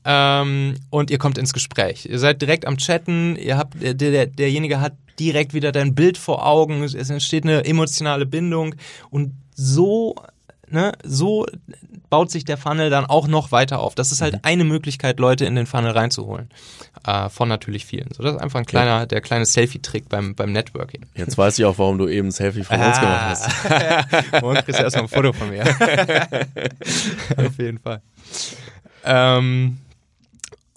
Ähm, und ihr kommt ins Gespräch. Ihr seid direkt am Chatten, ihr habt, der, der, derjenige hat direkt wieder dein Bild vor Augen, es entsteht eine emotionale Bindung und so ne, so baut sich der Funnel dann auch noch weiter auf. Das ist halt mhm. eine Möglichkeit, Leute in den Funnel reinzuholen. Äh, von natürlich vielen. So, das ist einfach ein kleiner, der kleine Selfie-Trick beim, beim Networking. Jetzt weiß ich auch, warum du eben ein Selfie von ah. uns gemacht hast. Morgen kriegst du erstmal ein Foto von mir. Auf jeden Fall. Ähm,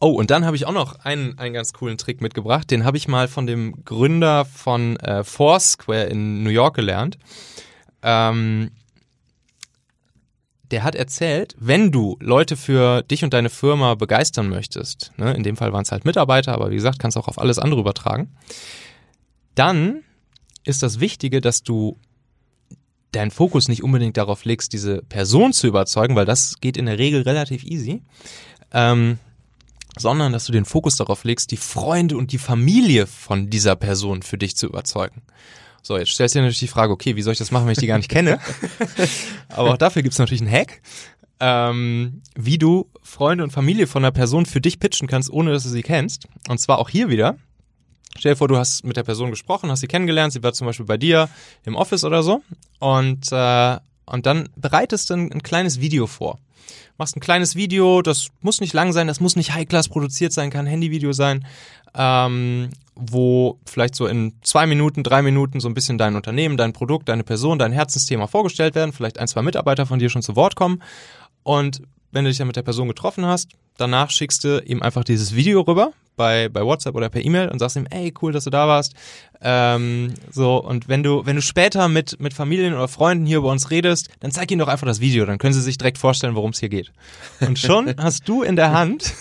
Oh, und dann habe ich auch noch einen, einen ganz coolen Trick mitgebracht. Den habe ich mal von dem Gründer von äh, Foursquare in New York gelernt. Ähm, der hat erzählt, wenn du Leute für dich und deine Firma begeistern möchtest, ne, in dem Fall waren es halt Mitarbeiter, aber wie gesagt, kannst auch auf alles andere übertragen, dann ist das Wichtige, dass du deinen Fokus nicht unbedingt darauf legst, diese Person zu überzeugen, weil das geht in der Regel relativ easy, ähm, sondern dass du den Fokus darauf legst, die Freunde und die Familie von dieser Person für dich zu überzeugen. So, jetzt stellst du dir natürlich die Frage, okay, wie soll ich das machen, wenn ich die gar nicht kenne? Aber auch dafür gibt es natürlich einen Hack, ähm, wie du Freunde und Familie von einer Person für dich pitchen kannst, ohne dass du sie kennst. Und zwar auch hier wieder. Stell dir vor, du hast mit der Person gesprochen, hast sie kennengelernt, sie war zum Beispiel bei dir im Office oder so. Und, äh, und dann bereitest du ein, ein kleines Video vor. Machst ein kleines Video, das muss nicht lang sein, das muss nicht High-Class produziert sein, kann Handyvideo sein, ähm, wo vielleicht so in zwei Minuten, drei Minuten so ein bisschen dein Unternehmen, dein Produkt, deine Person, dein Herzensthema vorgestellt werden, vielleicht ein, zwei Mitarbeiter von dir schon zu Wort kommen und wenn du dich dann mit der Person getroffen hast, danach schickst du ihm einfach dieses Video rüber bei, bei WhatsApp oder per E-Mail und sagst ihm, ey, cool, dass du da warst. Ähm, so, und wenn du, wenn du später mit, mit Familien oder Freunden hier über uns redest, dann zeig ihnen doch einfach das Video, dann können sie sich direkt vorstellen, worum es hier geht. Und schon hast du in der Hand,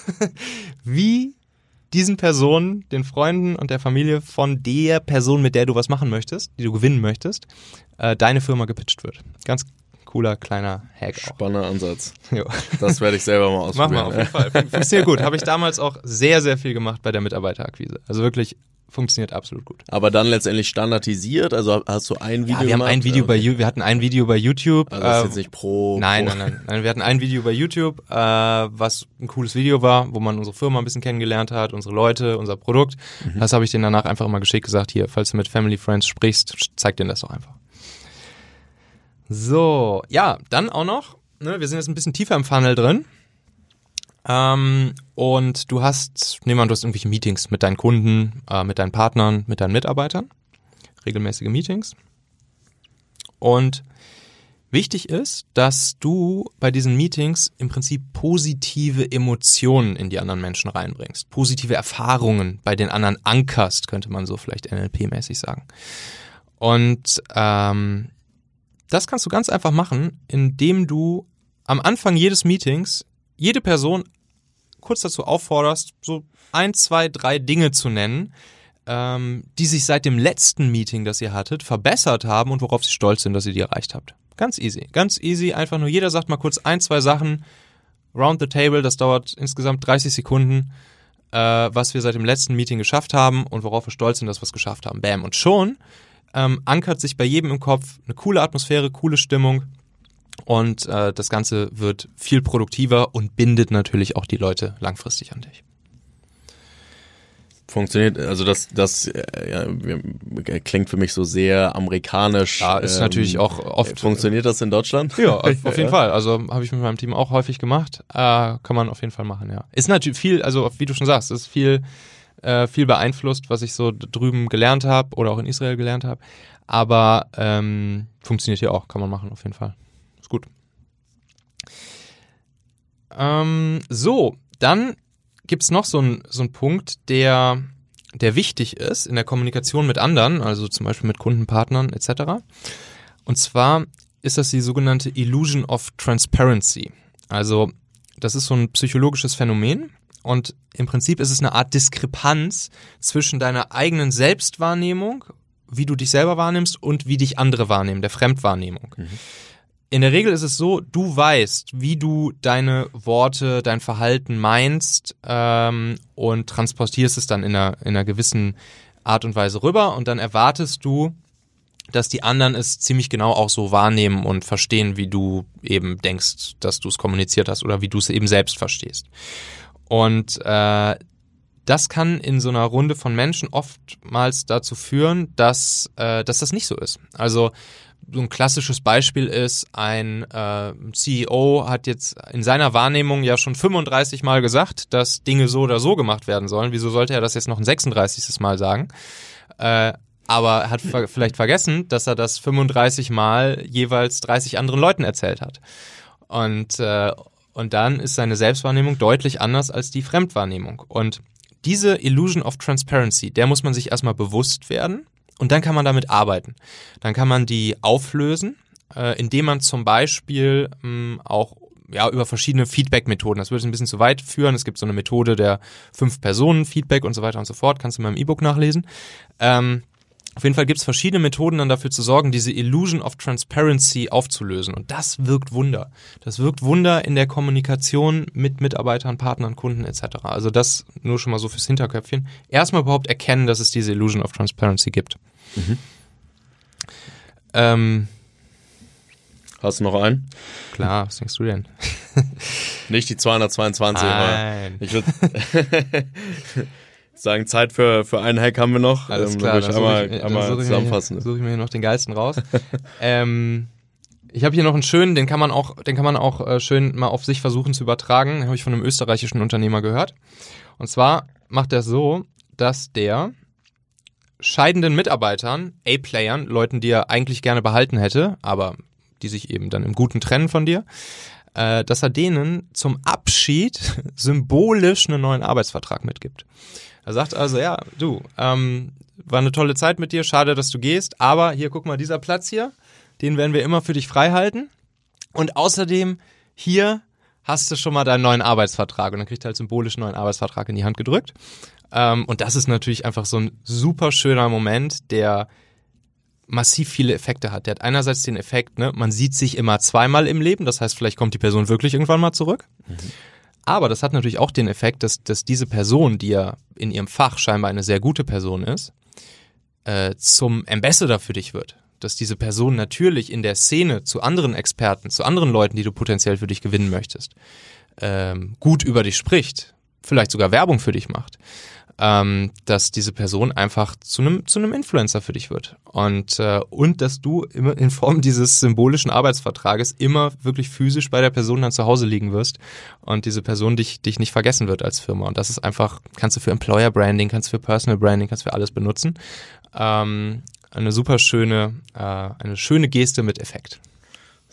wie diesen Personen, den Freunden und der Familie von der Person, mit der du was machen möchtest, die du gewinnen möchtest, äh, deine Firma gepitcht wird. Ganz cooler kleiner Hack. Auch. Spannender Ansatz. Jo. Das werde ich selber mal ausprobieren. Mach mal, auf jeden Fall. Funktioniert gut. Habe ich damals auch sehr, sehr viel gemacht bei der Mitarbeiterakquise. Also wirklich funktioniert absolut gut. Aber dann letztendlich standardisiert, also hast du ein Video ja, wir haben ein Video bei wir hatten ein Video bei YouTube. Also das ist jetzt nicht pro. Nein, pro. nein, nein, nein. Wir hatten ein Video bei YouTube, äh, was ein cooles Video war, wo man unsere Firma ein bisschen kennengelernt hat, unsere Leute, unser Produkt. Mhm. Das habe ich denen danach einfach immer geschickt gesagt, hier, falls du mit Family Friends sprichst, zeig denen das doch einfach. So, ja, dann auch noch, ne, wir sind jetzt ein bisschen tiefer im Funnel drin. Ähm, und du hast, nehmen wir an, du hast irgendwelche Meetings mit deinen Kunden, äh, mit deinen Partnern, mit deinen Mitarbeitern. Regelmäßige Meetings. Und wichtig ist, dass du bei diesen Meetings im Prinzip positive Emotionen in die anderen Menschen reinbringst. Positive Erfahrungen bei den anderen ankerst, könnte man so vielleicht NLP-mäßig sagen. Und ähm, das kannst du ganz einfach machen, indem du am Anfang jedes Meetings jede Person kurz dazu aufforderst, so ein, zwei, drei Dinge zu nennen, ähm, die sich seit dem letzten Meeting, das ihr hattet, verbessert haben und worauf sie stolz sind, dass ihr die erreicht habt. Ganz easy. Ganz easy. Einfach nur jeder sagt mal kurz ein, zwei Sachen. Round the table, das dauert insgesamt 30 Sekunden, äh, was wir seit dem letzten Meeting geschafft haben und worauf wir stolz sind, dass wir es geschafft haben. Bam. Und schon ähm, ankert sich bei jedem im Kopf eine coole Atmosphäre, coole Stimmung und äh, das Ganze wird viel produktiver und bindet natürlich auch die Leute langfristig an dich. Funktioniert, also das, das äh, ja, klingt für mich so sehr amerikanisch. Ja, ist ähm, natürlich auch oft. Funktioniert das in Deutschland? Ja, auf jeden ja. Fall. Also habe ich mit meinem Team auch häufig gemacht. Äh, kann man auf jeden Fall machen, ja. Ist natürlich viel, also wie du schon sagst, ist viel äh, viel beeinflusst, was ich so drüben gelernt habe oder auch in Israel gelernt habe. Aber ähm, funktioniert hier auch, kann man machen auf jeden Fall. Gut. Ähm, so, dann gibt es noch so einen so Punkt, der, der wichtig ist in der Kommunikation mit anderen, also zum Beispiel mit Kundenpartnern etc. Und zwar ist das die sogenannte Illusion of Transparency. Also das ist so ein psychologisches Phänomen, und im Prinzip ist es eine Art Diskrepanz zwischen deiner eigenen Selbstwahrnehmung, wie du dich selber wahrnimmst und wie dich andere wahrnehmen, der Fremdwahrnehmung. Mhm. In der Regel ist es so, du weißt, wie du deine Worte, dein Verhalten meinst ähm, und transportierst es dann in einer, in einer gewissen Art und Weise rüber und dann erwartest du, dass die anderen es ziemlich genau auch so wahrnehmen und verstehen, wie du eben denkst, dass du es kommuniziert hast oder wie du es eben selbst verstehst. Und äh, das kann in so einer Runde von Menschen oftmals dazu führen, dass, äh, dass das nicht so ist. Also so ein klassisches Beispiel ist, ein äh, CEO hat jetzt in seiner Wahrnehmung ja schon 35 Mal gesagt, dass Dinge so oder so gemacht werden sollen. Wieso sollte er das jetzt noch ein 36. Mal sagen? Äh, aber er hat ver vielleicht vergessen, dass er das 35 Mal jeweils 30 anderen Leuten erzählt hat. Und, äh, und dann ist seine Selbstwahrnehmung deutlich anders als die Fremdwahrnehmung. Und diese Illusion of Transparency, der muss man sich erstmal bewusst werden und dann kann man damit arbeiten. Dann kann man die auflösen, äh, indem man zum Beispiel mh, hm, auch ja, über verschiedene Feedback-Methoden. Das würde ein bisschen zu weit führen. Es gibt so eine Methode der fünf Personen Feedback und so weiter und so fort. Kannst du in meinem E-Book nachlesen. Ähm, auf jeden Fall gibt es verschiedene Methoden, dann dafür zu sorgen, diese Illusion of Transparency aufzulösen. Und das wirkt Wunder. Das wirkt Wunder in der Kommunikation mit Mitarbeitern, Partnern, Kunden etc. Also das nur schon mal so fürs Hinterköpfchen. Erstmal überhaupt erkennen, dass es diese Illusion of Transparency gibt. Mhm. Ähm, Hast du noch einen? Klar, was denkst du denn? Nicht die 222, Nein. ich würde sagen, Zeit für, für einen Hack haben wir noch. Alles ähm, klar, dann, einmal, ich, einmal suche, zusammenfassen. Ich mir, suche ich mir noch den geilsten raus. ähm, Ich habe hier noch einen schönen, den kann man auch, den kann man auch äh, schön mal auf sich versuchen zu übertragen. Den habe ich von einem österreichischen Unternehmer gehört. Und zwar macht er so, dass der scheidenden Mitarbeitern, A-Playern, Leuten, die er eigentlich gerne behalten hätte, aber die sich eben dann im Guten trennen von dir, äh, dass er denen zum Abschied symbolisch einen neuen Arbeitsvertrag mitgibt. Er sagt also, ja, du, ähm, war eine tolle Zeit mit dir, schade, dass du gehst, aber hier, guck mal, dieser Platz hier, den werden wir immer für dich frei halten. Und außerdem, hier hast du schon mal deinen neuen Arbeitsvertrag. Und dann kriegt er halt symbolisch einen neuen Arbeitsvertrag in die Hand gedrückt. Ähm, und das ist natürlich einfach so ein super schöner Moment, der massiv viele Effekte hat. Der hat einerseits den Effekt, ne, man sieht sich immer zweimal im Leben, das heißt, vielleicht kommt die Person wirklich irgendwann mal zurück. Mhm. Aber das hat natürlich auch den Effekt, dass, dass diese Person, die ja in ihrem Fach scheinbar eine sehr gute Person ist, äh, zum Ambassador für dich wird. Dass diese Person natürlich in der Szene zu anderen Experten, zu anderen Leuten, die du potenziell für dich gewinnen möchtest, ähm, gut über dich spricht, vielleicht sogar Werbung für dich macht ähm, dass diese Person einfach zu einem zu einem Influencer für dich wird. Und äh, und dass du immer in Form dieses symbolischen Arbeitsvertrages immer wirklich physisch bei der Person dann zu Hause liegen wirst und diese Person dich dich nicht vergessen wird als Firma. Und das ist einfach kannst du für Employer Branding kannst du für Personal Branding kannst du für alles benutzen. Ähm, eine super schöne äh, eine schöne Geste mit Effekt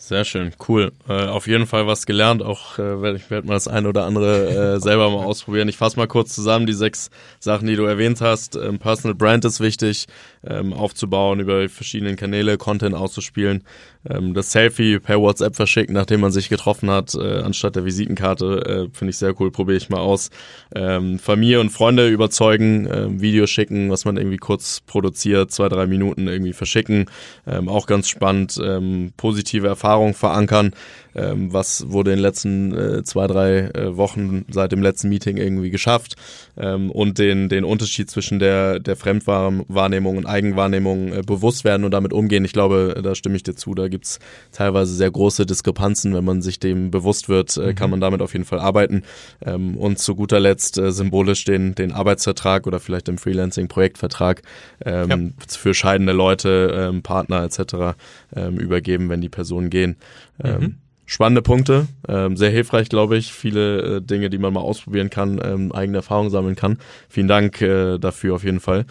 sehr schön, cool. Äh, auf jeden Fall was gelernt. Auch äh, werde ich werd mal das eine oder andere äh, selber mal ausprobieren. Ich fasse mal kurz zusammen die sechs Sachen, die du erwähnt hast. Ähm, Personal Brand ist wichtig, ähm, aufzubauen, über verschiedene Kanäle Content auszuspielen. Ähm, das Selfie per WhatsApp verschicken, nachdem man sich getroffen hat, äh, anstatt der Visitenkarte, äh, finde ich sehr cool. Probiere ich mal aus. Ähm, Familie und Freunde überzeugen, äh, Video schicken, was man irgendwie kurz produziert, zwei drei Minuten irgendwie verschicken. Ähm, auch ganz spannend. Ähm, positive Erfahrungen Erfahrung verankern. Ähm, was wurde in den letzten äh, zwei, drei äh, Wochen seit dem letzten Meeting irgendwie geschafft ähm, und den, den Unterschied zwischen der, der Fremdwahrnehmung und Eigenwahrnehmung äh, bewusst werden und damit umgehen. Ich glaube, da stimme ich dir zu. Da gibt's teilweise sehr große Diskrepanzen. Wenn man sich dem bewusst wird, äh, mhm. kann man damit auf jeden Fall arbeiten. Ähm, und zu guter Letzt äh, symbolisch den, den Arbeitsvertrag oder vielleicht den Freelancing-Projektvertrag ähm, ja. für scheidende Leute, ähm, Partner etc. Ähm, übergeben, wenn die Personen gehen. Ähm, mhm. Spannende Punkte, ähm, sehr hilfreich, glaube ich. Viele äh, Dinge, die man mal ausprobieren kann, ähm, eigene Erfahrungen sammeln kann. Vielen Dank äh, dafür auf jeden Fall.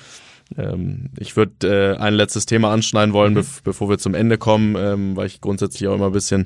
Ähm, ich würde äh, ein letztes Thema anschneiden wollen, mhm. bev bevor wir zum Ende kommen, ähm, weil ich grundsätzlich auch immer ein bisschen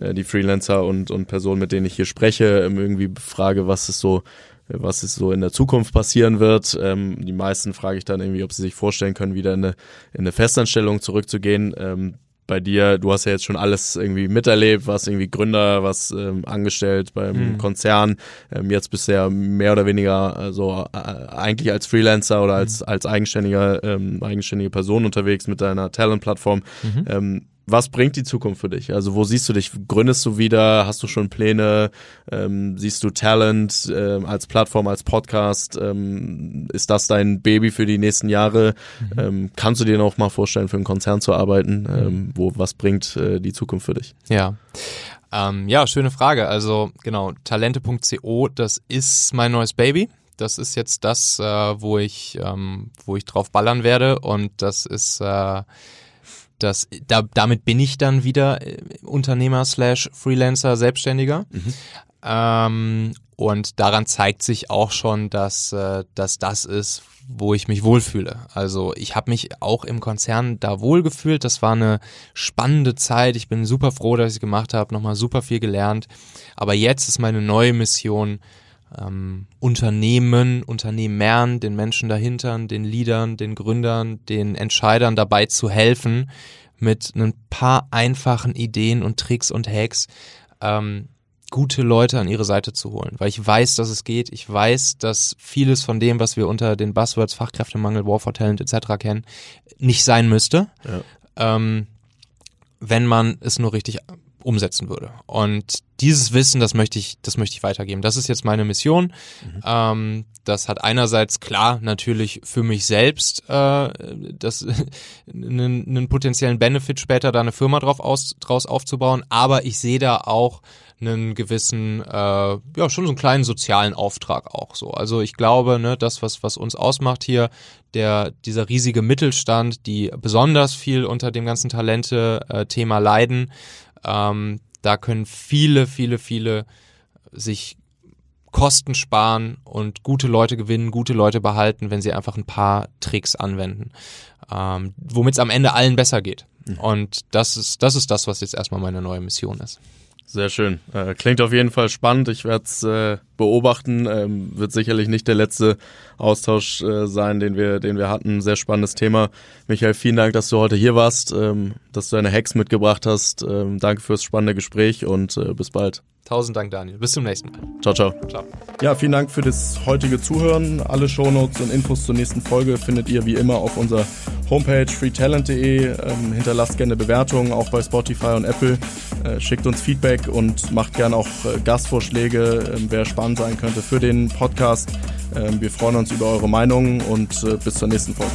äh, die Freelancer und, und Personen, mit denen ich hier spreche, ähm, irgendwie frage, was ist so was ist so in der Zukunft passieren wird. Ähm, die meisten frage ich dann irgendwie, ob sie sich vorstellen können, wieder in eine, in eine Festanstellung zurückzugehen. Ähm, bei dir, du hast ja jetzt schon alles irgendwie miterlebt, warst irgendwie Gründer, was ähm, angestellt beim mhm. Konzern, ähm, jetzt bist du ja mehr oder weniger also äh, eigentlich als Freelancer oder als mhm. als eigenständiger ähm, eigenständige Person unterwegs mit deiner Talent-Plattform. Mhm. Ähm, was bringt die Zukunft für dich? Also wo siehst du dich? Gründest du wieder? Hast du schon Pläne? Ähm, siehst du Talent ähm, als Plattform, als Podcast? Ähm, ist das dein Baby für die nächsten Jahre? Mhm. Ähm, kannst du dir noch mal vorstellen, für einen Konzern zu arbeiten? Mhm. Ähm, wo was bringt äh, die Zukunft für dich? Ja. Ähm, ja, schöne Frage. Also genau, talente.co, das ist mein neues Baby. Das ist jetzt das, äh, wo ich, wo ich drauf ballern werde und das ist äh, das, da, damit bin ich dann wieder äh, Unternehmer slash Freelancer, Selbstständiger. Mhm. Ähm, und daran zeigt sich auch schon, dass, äh, dass das ist, wo ich mich wohlfühle. Also ich habe mich auch im Konzern da wohlgefühlt. Das war eine spannende Zeit. Ich bin super froh, dass ich es gemacht habe, nochmal super viel gelernt. Aber jetzt ist meine neue Mission, ähm, Unternehmen, Unternehmern, den Menschen dahinter, den Leadern, den Gründern, den Entscheidern dabei zu helfen, mit ein paar einfachen Ideen und Tricks und Hacks ähm, gute Leute an ihre Seite zu holen, weil ich weiß, dass es geht. Ich weiß, dass vieles von dem, was wir unter den Buzzwords Fachkräftemangel, War for Talent etc. kennen, nicht sein müsste, ja. ähm, wenn man es nur richtig umsetzen würde. Und dieses Wissen, das möchte ich, das möchte ich weitergeben. Das ist jetzt meine Mission. Mhm. Ähm, das hat einerseits klar natürlich für mich selbst äh, das einen, einen potenziellen Benefit später da eine Firma drauf aus, draus aufzubauen, aber ich sehe da auch einen gewissen, äh, ja, schon so einen kleinen sozialen Auftrag auch so. Also ich glaube, ne, das, was, was uns ausmacht hier, der, dieser riesige Mittelstand, die besonders viel unter dem ganzen Talente-Thema leiden, ähm, da können viele, viele, viele sich Kosten sparen und gute Leute gewinnen, gute Leute behalten, wenn sie einfach ein paar Tricks anwenden, ähm, womit es am Ende allen besser geht. Mhm. Und das ist, das ist das, was jetzt erstmal meine neue Mission ist. Sehr schön. Äh, klingt auf jeden Fall spannend. Ich werde es äh, beobachten. Ähm, wird sicherlich nicht der letzte Austausch äh, sein, den wir, den wir hatten. Sehr spannendes Thema. Michael, vielen Dank, dass du heute hier warst, ähm, dass du deine Hacks mitgebracht hast. Ähm, danke fürs spannende Gespräch und äh, bis bald. Tausend Dank, Daniel. Bis zum nächsten Mal. Ciao, ciao. Ciao. Ja, vielen Dank für das heutige Zuhören. Alle Shownotes und Infos zur nächsten Folge findet ihr wie immer auf unserer Homepage freetalent.de. Ähm, hinterlasst gerne Bewertungen, auch bei Spotify und Apple. Äh, schickt uns Feedback und macht gerne auch äh, Gastvorschläge, äh, wer spannend sein könnte für den Podcast. Ähm, wir freuen uns über eure Meinungen und äh, bis zur nächsten Folge.